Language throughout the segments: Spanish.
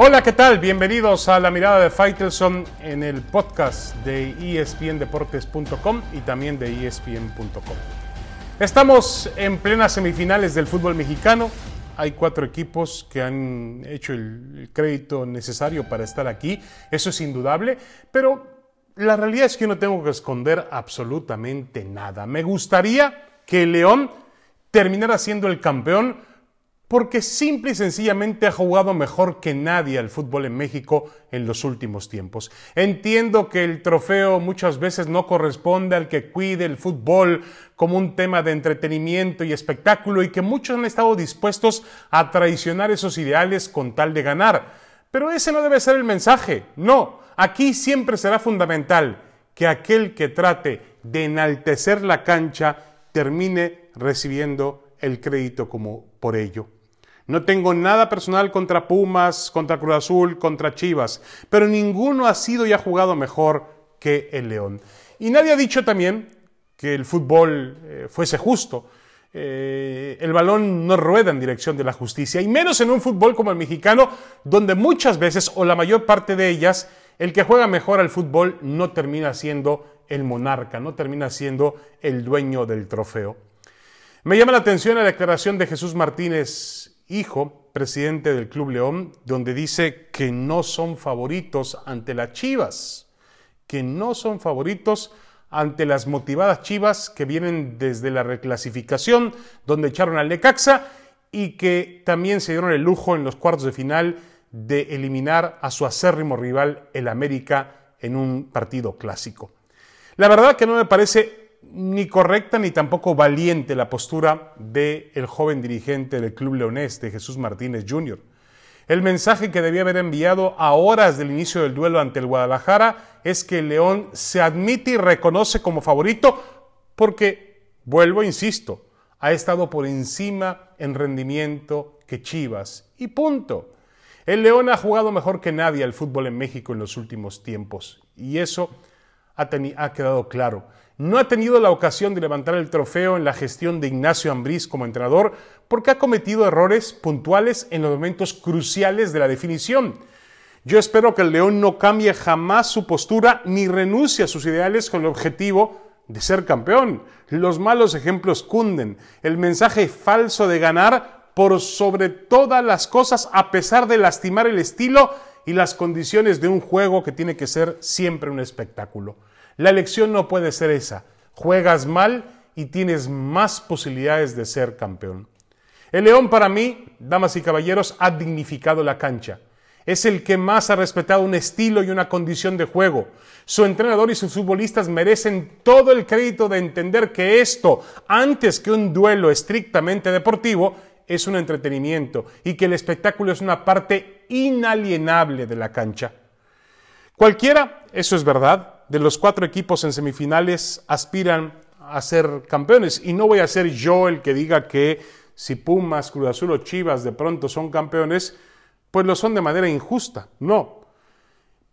Hola, ¿qué tal? Bienvenidos a la mirada de Faitelson en el podcast de espndeportes.com y también de espn.com. Estamos en plenas semifinales del fútbol mexicano. Hay cuatro equipos que han hecho el crédito necesario para estar aquí. Eso es indudable, pero la realidad es que no tengo que esconder absolutamente nada. Me gustaría que León terminara siendo el campeón porque simple y sencillamente ha jugado mejor que nadie al fútbol en México en los últimos tiempos. Entiendo que el trofeo muchas veces no corresponde al que cuide el fútbol como un tema de entretenimiento y espectáculo y que muchos han estado dispuestos a traicionar esos ideales con tal de ganar. Pero ese no debe ser el mensaje. No, aquí siempre será fundamental que aquel que trate de enaltecer la cancha termine recibiendo el crédito como por ello. No tengo nada personal contra Pumas, contra Cruz Azul, contra Chivas, pero ninguno ha sido y ha jugado mejor que el León. Y nadie ha dicho también que el fútbol eh, fuese justo. Eh, el balón no rueda en dirección de la justicia, y menos en un fútbol como el mexicano, donde muchas veces, o la mayor parte de ellas, el que juega mejor al fútbol no termina siendo el monarca, no termina siendo el dueño del trofeo. Me llama la atención la declaración de Jesús Martínez hijo, presidente del Club León, donde dice que no son favoritos ante las Chivas, que no son favoritos ante las motivadas Chivas que vienen desde la reclasificación, donde echaron al Necaxa y que también se dieron el lujo en los cuartos de final de eliminar a su acérrimo rival, el América, en un partido clásico. La verdad que no me parece ni correcta ni tampoco valiente la postura del el joven dirigente del Club Leonés, de Jesús Martínez Jr. El mensaje que debía haber enviado a horas del inicio del duelo ante el Guadalajara es que León se admite y reconoce como favorito porque, vuelvo, insisto, ha estado por encima en rendimiento que Chivas. Y punto. El León ha jugado mejor que nadie al fútbol en México en los últimos tiempos. Y eso ha, quedado claro no ha tenido la ocasión de levantar el trofeo en la gestión de Ignacio Ambriz como entrenador porque ha cometido errores puntuales en los momentos cruciales de la definición. Yo espero que el León no cambie jamás su postura ni renuncie a sus ideales con el objetivo de ser campeón. Los malos ejemplos cunden. El mensaje falso de ganar por sobre todas las cosas a pesar de lastimar el estilo y las condiciones de un juego que tiene que ser siempre un espectáculo. La elección no puede ser esa. Juegas mal y tienes más posibilidades de ser campeón. El León para mí, damas y caballeros, ha dignificado la cancha. Es el que más ha respetado un estilo y una condición de juego. Su entrenador y sus futbolistas merecen todo el crédito de entender que esto, antes que un duelo estrictamente deportivo, es un entretenimiento y que el espectáculo es una parte inalienable de la cancha. Cualquiera, eso es verdad, de los cuatro equipos en semifinales aspiran a ser campeones. Y no voy a ser yo el que diga que si Pumas, Cruz Azul o Chivas de pronto son campeones, pues lo son de manera injusta. No.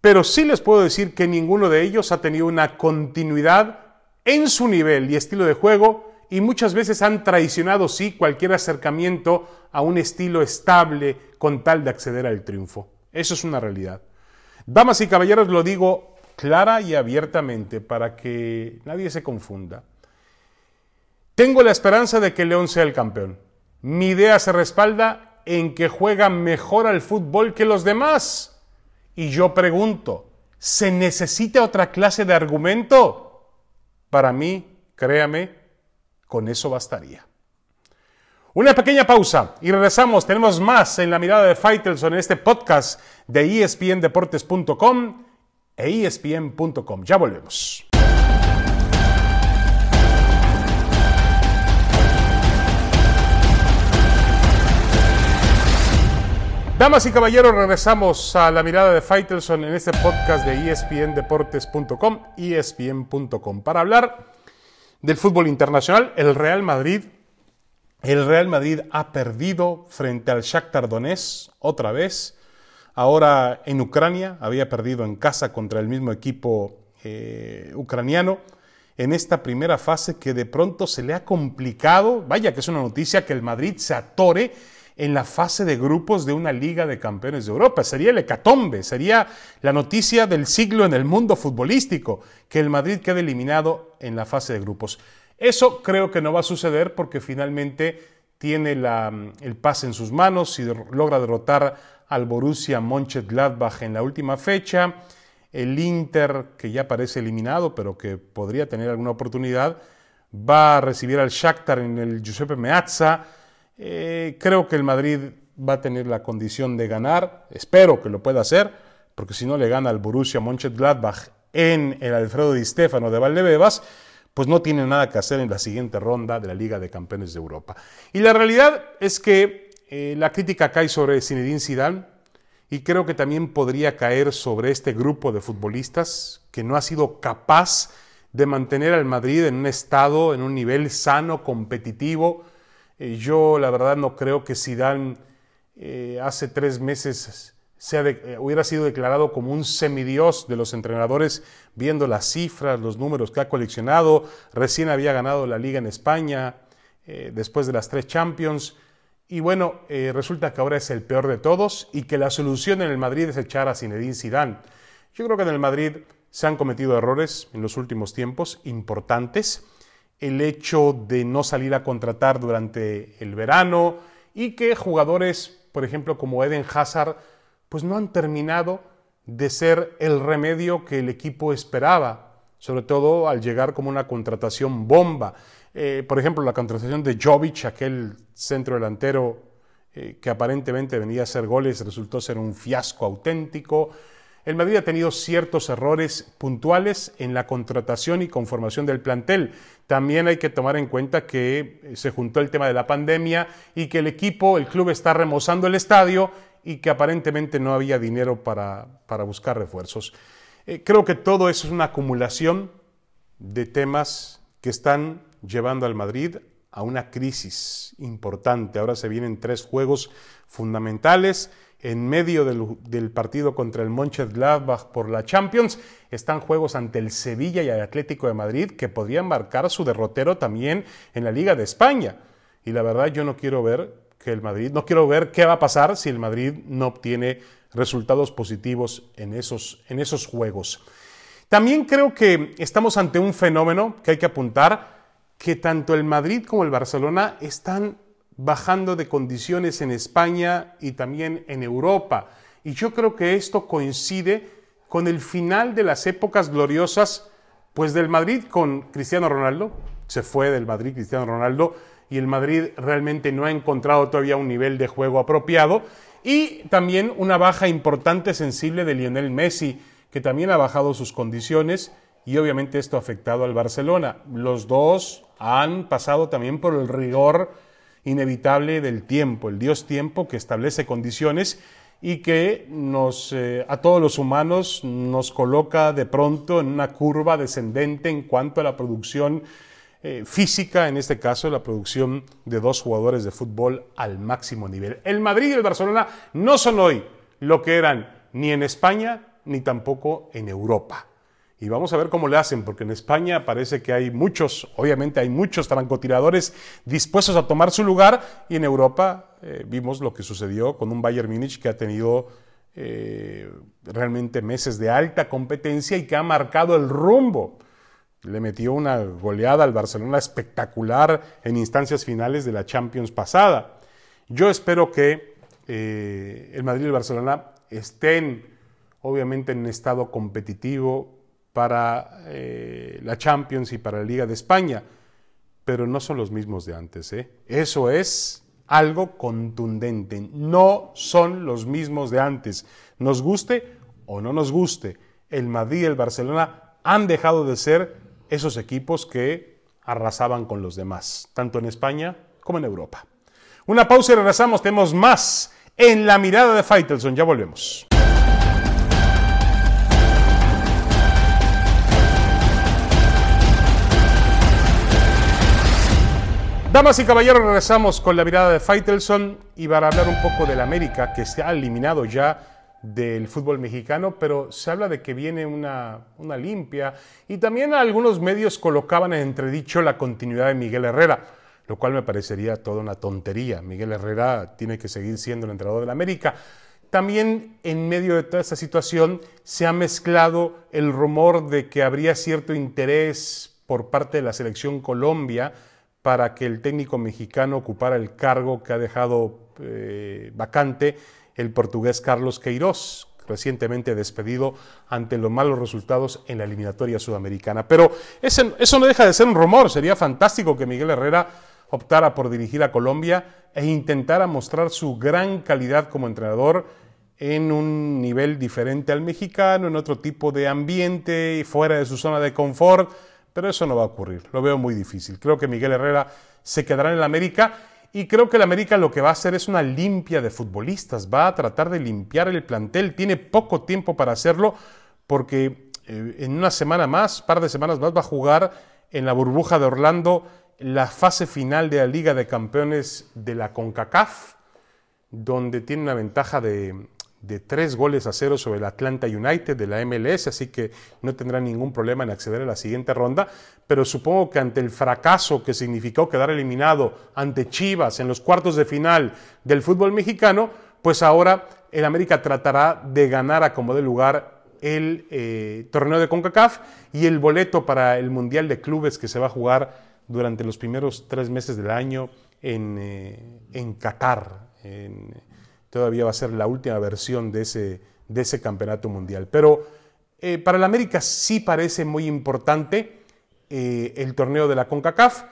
Pero sí les puedo decir que ninguno de ellos ha tenido una continuidad en su nivel y estilo de juego y muchas veces han traicionado, sí, cualquier acercamiento a un estilo estable con tal de acceder al triunfo. Eso es una realidad. Damas y caballeros, lo digo clara y abiertamente para que nadie se confunda. Tengo la esperanza de que León sea el campeón. Mi idea se respalda en que juega mejor al fútbol que los demás. Y yo pregunto, ¿se necesita otra clase de argumento? Para mí, créame, con eso bastaría. Una pequeña pausa y regresamos. Tenemos más en la mirada de Faitelson en este podcast de espndeportes.com e espn.com. Ya volvemos. Damas y caballeros, regresamos a la mirada de Faitelson en este podcast de espndeportes.com, espn.com, para hablar del fútbol internacional. El Real Madrid, el Real Madrid ha perdido frente al Shakhtar Donetsk otra vez ahora en Ucrania, había perdido en casa contra el mismo equipo eh, ucraniano, en esta primera fase que de pronto se le ha complicado, vaya que es una noticia que el Madrid se atore en la fase de grupos de una Liga de Campeones de Europa. Sería el hecatombe, sería la noticia del siglo en el mundo futbolístico, que el Madrid quede eliminado en la fase de grupos. Eso creo que no va a suceder porque finalmente tiene el pase en sus manos y logra derrotar al Borussia Mönchengladbach en la última fecha. El Inter, que ya parece eliminado, pero que podría tener alguna oportunidad, va a recibir al Shakhtar en el Giuseppe Meazza. Eh, creo que el Madrid va a tener la condición de ganar, espero que lo pueda hacer, porque si no le gana al Borussia Mönchengladbach en el Alfredo Di Stefano de Valdebebas, pues no tiene nada que hacer en la siguiente ronda de la Liga de Campeones de Europa. Y la realidad es que eh, la crítica cae sobre Zinedine Zidane y creo que también podría caer sobre este grupo de futbolistas que no ha sido capaz de mantener al Madrid en un estado, en un nivel sano, competitivo. Eh, yo la verdad no creo que Zidane eh, hace tres meses eh, hubiera sido declarado como un semidios de los entrenadores, viendo las cifras, los números que ha coleccionado. Recién había ganado la liga en España, después de las tres Champions. Y bueno, resulta que ahora es el peor de todos y que la solución en el Madrid es echar a Zinedine Zidane. Yo creo que en el Madrid se han cometido errores en los últimos tiempos importantes. El hecho de no salir a contratar durante el verano y que jugadores, por ejemplo, como Eden Hazard, pues no han terminado de ser el remedio que el equipo esperaba, sobre todo al llegar como una contratación bomba. Eh, por ejemplo, la contratación de Jovic, aquel centro delantero eh, que aparentemente venía a hacer goles, resultó ser un fiasco auténtico. El Madrid ha tenido ciertos errores puntuales en la contratación y conformación del plantel. También hay que tomar en cuenta que eh, se juntó el tema de la pandemia y que el equipo, el club está remozando el estadio y que aparentemente no había dinero para, buscar refuerzos. Eh, creo que todo eso es una acumulación de temas que están llevando al Madrid a una crisis importante. Ahora se vienen tres juegos fundamentales en medio del, partido contra el Mönchengladbach por la Champions, están juegos ante el Sevilla y el Atlético de Madrid que podrían marcar su derrotero también en la Liga de España. Y la verdad yo no quiero ver que el Madrid, no quiero ver qué va a pasar si el Madrid no obtiene resultados positivos en esos, en esos juegos. También creo que estamos ante un fenómeno que hay que apuntar, que tanto el Madrid como el Barcelona están bajando de condiciones en España y también en Europa. Y yo creo que esto coincide con el final de las épocas gloriosas, pues del Madrid con Cristiano Ronaldo, se fue del Madrid Cristiano Ronaldo y el Madrid realmente no ha encontrado todavía un nivel de juego apropiado y también una baja importante sensible de Lionel Messi, que también ha bajado sus condiciones y obviamente esto ha afectado al Barcelona. Los dos han pasado también por el rigor inevitable del tiempo, el Dios tiempo que establece condiciones y que nos, eh, a todos los humanos nos coloca de pronto en una curva descendente en cuanto a la producción eh, física, en este caso la producción de dos jugadores de fútbol al máximo nivel. El Madrid y el Barcelona no son hoy lo que eran ni en España ni tampoco en Europa. Y vamos a ver cómo le hacen, porque en España parece que hay muchos, obviamente hay muchos francotiradores dispuestos a tomar su lugar, y en Europa eh, vimos lo que sucedió con un Bayern Múnich que ha tenido eh, realmente meses de alta competencia y que ha marcado el rumbo. Le metió una goleada al Barcelona espectacular en instancias finales de la Champions pasada. Yo espero que eh, el Madrid y el Barcelona estén obviamente en un estado competitivo, para eh, la Champions y para la Liga de España, pero no son los mismos de antes. ¿eh? Eso es algo contundente. No son los mismos de antes. Nos guste o no nos guste, el Madrid y el Barcelona han dejado de ser esos equipos que arrasaban con los demás, tanto en España como en Europa. Una pausa y regresamos. Tenemos más en la mirada de Faitelson. Ya volvemos. Damas y caballeros, regresamos con la mirada de Faitelson y para hablar un poco del América, que se ha eliminado ya del fútbol mexicano, pero se habla de que viene una, una limpia y también algunos medios colocaban en entredicho la continuidad de Miguel Herrera. lo cual me parecería toda una tontería. Miguel Herrera tiene que seguir siendo el entrenador del América. También en medio de toda esta situación se ha mezclado el rumor de que habría cierto interés por parte de la selección Colombia para que el técnico mexicano ocupara el cargo que ha dejado eh, vacante el portugués Carlos Queiroz, recientemente despedido ante los malos resultados en la eliminatoria sudamericana. Pero eso no deja de ser un rumor, sería fantástico que Miguel Herrera optara por dirigir a Colombia e intentara mostrar su gran calidad como entrenador en un nivel diferente al mexicano, en otro tipo de ambiente, fuera de su zona de confort, pero eso no va a ocurrir, lo veo muy difícil. Creo que Miguel Herrera se quedará en el América y creo que el América lo que va a hacer es una limpia de futbolistas, va a tratar de limpiar el plantel, tiene poco tiempo para hacerlo porque eh, en una semana más, par de semanas más, va a jugar en la burbuja de Orlando la fase final de la Liga de Campeones de la CONCACAF, donde tiene una ventaja de, de tres goles a cero sobre el Atlanta United de la MLS, así que no tendrá ningún problema en acceder a la siguiente ronda, pero supongo que ante el fracaso que significó quedar eliminado ante Chivas en los cuartos de final del fútbol mexicano, pues ahora el América tratará de ganar a como de lugar el eh, torneo de CONCACAF y el boleto para el Mundial de Clubes que se va a jugar durante los primeros tres meses del año en, eh, en Qatar. Todavía va a ser la última versión de ese, de ese campeonato mundial. Pero eh, para el América sí parece muy importante eh, el torneo de la CONCACAF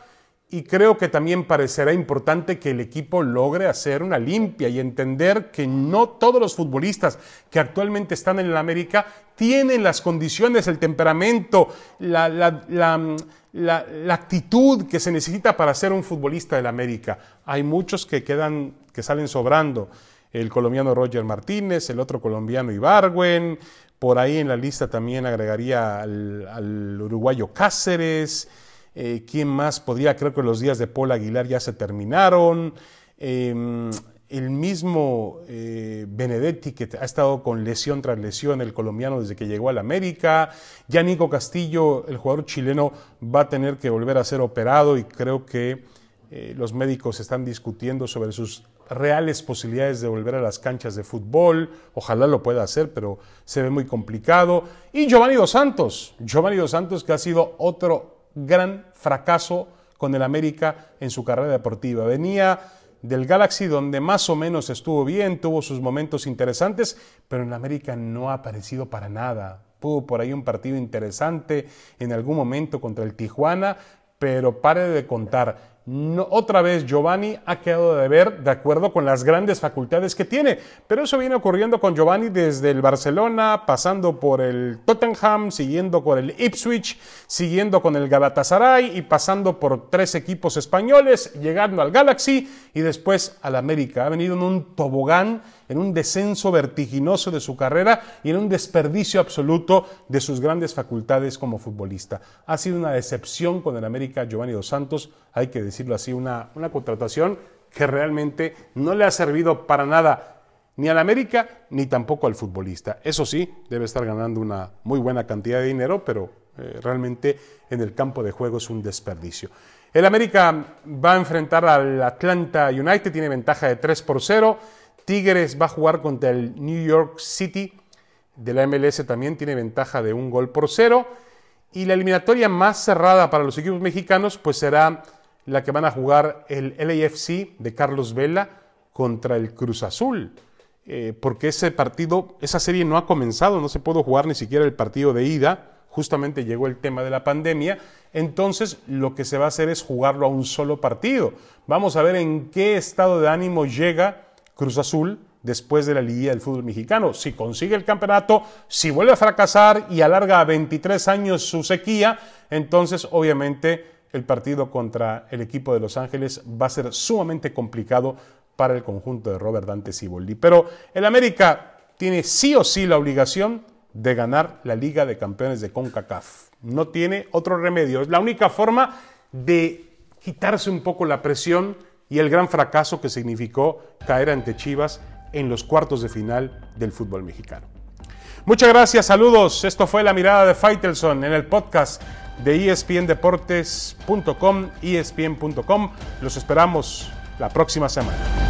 y creo que también parecerá importante que el equipo logre hacer una limpia y entender que no todos los futbolistas que actualmente están en el América tienen las condiciones, el temperamento, la, la, actitud que se necesita para ser un futbolista del América. Hay muchos que quedan, que salen sobrando el colombiano Roger Martínez, el otro colombiano Ibargüen, por ahí en la lista también agregaría al, uruguayo Cáceres, eh, ¿quién más podría? Creo que los días de Paul Aguilar ya se terminaron. Em, el mismo eh, Benedetti, que ha estado con lesión tras lesión, el colombiano desde que llegó al América. Ya Nico Castillo, el jugador chileno, va a tener que volver a ser operado y creo que eh, los médicos están discutiendo sobre sus reales posibilidades de volver a las canchas de fútbol. Ojalá lo pueda hacer, pero se ve muy complicado. Y Giovanni Dos Santos, Giovanni Dos Santos que ha sido otro gran fracaso con el América en su carrera deportiva. Venía del Galaxy donde más o menos estuvo bien, tuvo sus momentos interesantes, pero en el América no ha aparecido para nada. Tuvo por ahí un partido interesante en algún momento contra el Tijuana, pero pare de contar otra vez Giovanni ha quedado de ver de acuerdo con las grandes facultades que tiene, pero eso viene ocurriendo con Giovanni desde el Barcelona, pasando por el Tottenham, siguiendo con el Ipswich, siguiendo con el Galatasaray y pasando por tres equipos españoles, llegando al Galaxy y después al América. Ha venido en un tobogán en un descenso vertiginoso de su carrera y en un desperdicio absoluto de sus grandes facultades como futbolista. Ha sido una decepción con el América Giovanni Dos Santos, hay que decirlo así, una, una contratación que realmente no le ha servido para nada ni al América ni tampoco al futbolista. Eso sí, debe estar ganando una muy buena cantidad de dinero, pero eh, realmente en el campo de juego es un desperdicio. El América va a enfrentar al Atlanta United, tiene ventaja de 3 por 0. Tigres va a jugar contra el New York City de la MLS también tiene ventaja de un gol por cero. Y la eliminatoria más cerrada para los equipos mexicanos pues será la que van a jugar el LAFC de Carlos Vela contra el Cruz Azul. Eh, porque ese partido, esa serie no ha comenzado, no se pudo jugar ni siquiera el partido de ida, justamente llegó el tema de la pandemia, entonces lo que se va a hacer es jugarlo a un solo partido. Vamos a ver en qué estado de ánimo llega Cruz Azul después de la liguilla del fútbol mexicano. Si consigue el campeonato, si vuelve a fracasar y alarga a 23 años su sequía, entonces obviamente el partido contra el equipo de Los Ángeles va a ser sumamente complicado para el conjunto de Robert Dante Siboldi. Pero el América tiene sí o sí la obligación de ganar la Liga de Campeones de CONCACAF. No tiene otro remedio. Es la única forma de quitarse un poco la presión y el gran fracaso que significó caer ante Chivas en los cuartos de final del fútbol mexicano. Muchas gracias, saludos. Esto fue La Mirada de Faitelson en el podcast de espndeportes.com, espn.com. Los esperamos la próxima semana.